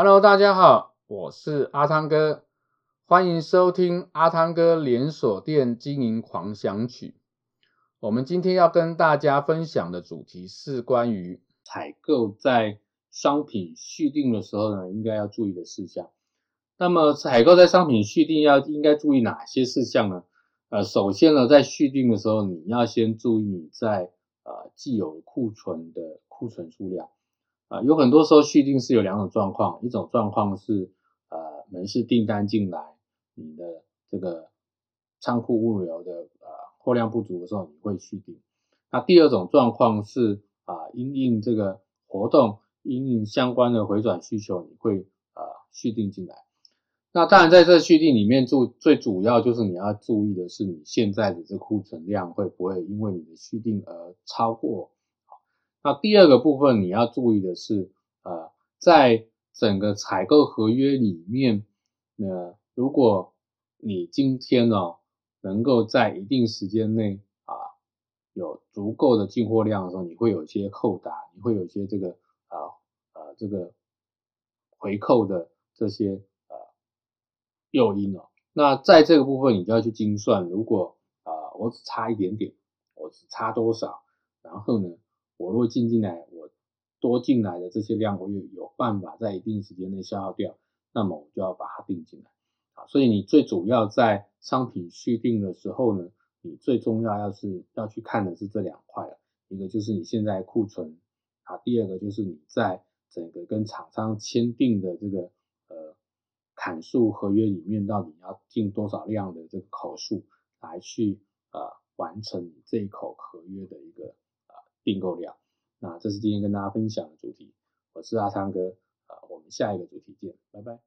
Hello，大家好，我是阿汤哥，欢迎收听阿汤哥连锁店经营狂想曲。我们今天要跟大家分享的主题是关于采购在商品续订的时候呢，应该要注意的事项。那么采购在商品续订要应该注意哪些事项呢？呃，首先呢，在续订的时候，你要先注意你在呃既有库存的库存数量。啊，有很多时候续订是有两种状况，一种状况是呃门市订单进来，你的这个仓库物流的呃货量不足的时候，你会续订。那第二种状况是啊，因应这个活动，因应相关的回转需求，你会呃续订进来。那当然在这续订里面，注最主要就是你要注意的是，你现在的这库存量会不会因为你的续订而超过。那第二个部分你要注意的是，呃，在整个采购合约里面，呃，如果你今天，哦，能够在一定时间内啊有足够的进货量的时候，你会有一些扣打，你会有一些这个啊呃这个回扣的这些呃诱因哦。那在这个部分你就要去精算，如果啊，我只差一点点，我只差多少，然后呢，我若进进来，我多进来的这些量，我有有办法在一定时间内消耗掉，那么我就要把它订进来啊。所以你最主要在商品续订的时候呢，你最重要要是要去看的是这两块，一个就是你现在库存啊，第二个就是你在整个跟厂商签订的这个呃砍数合约里面，到底要进多少量的这个口数来去呃完成这一口合约的够。量，那这是今天跟大家分享的主题。我是阿昌哥，啊，我们下一个主题见，拜拜。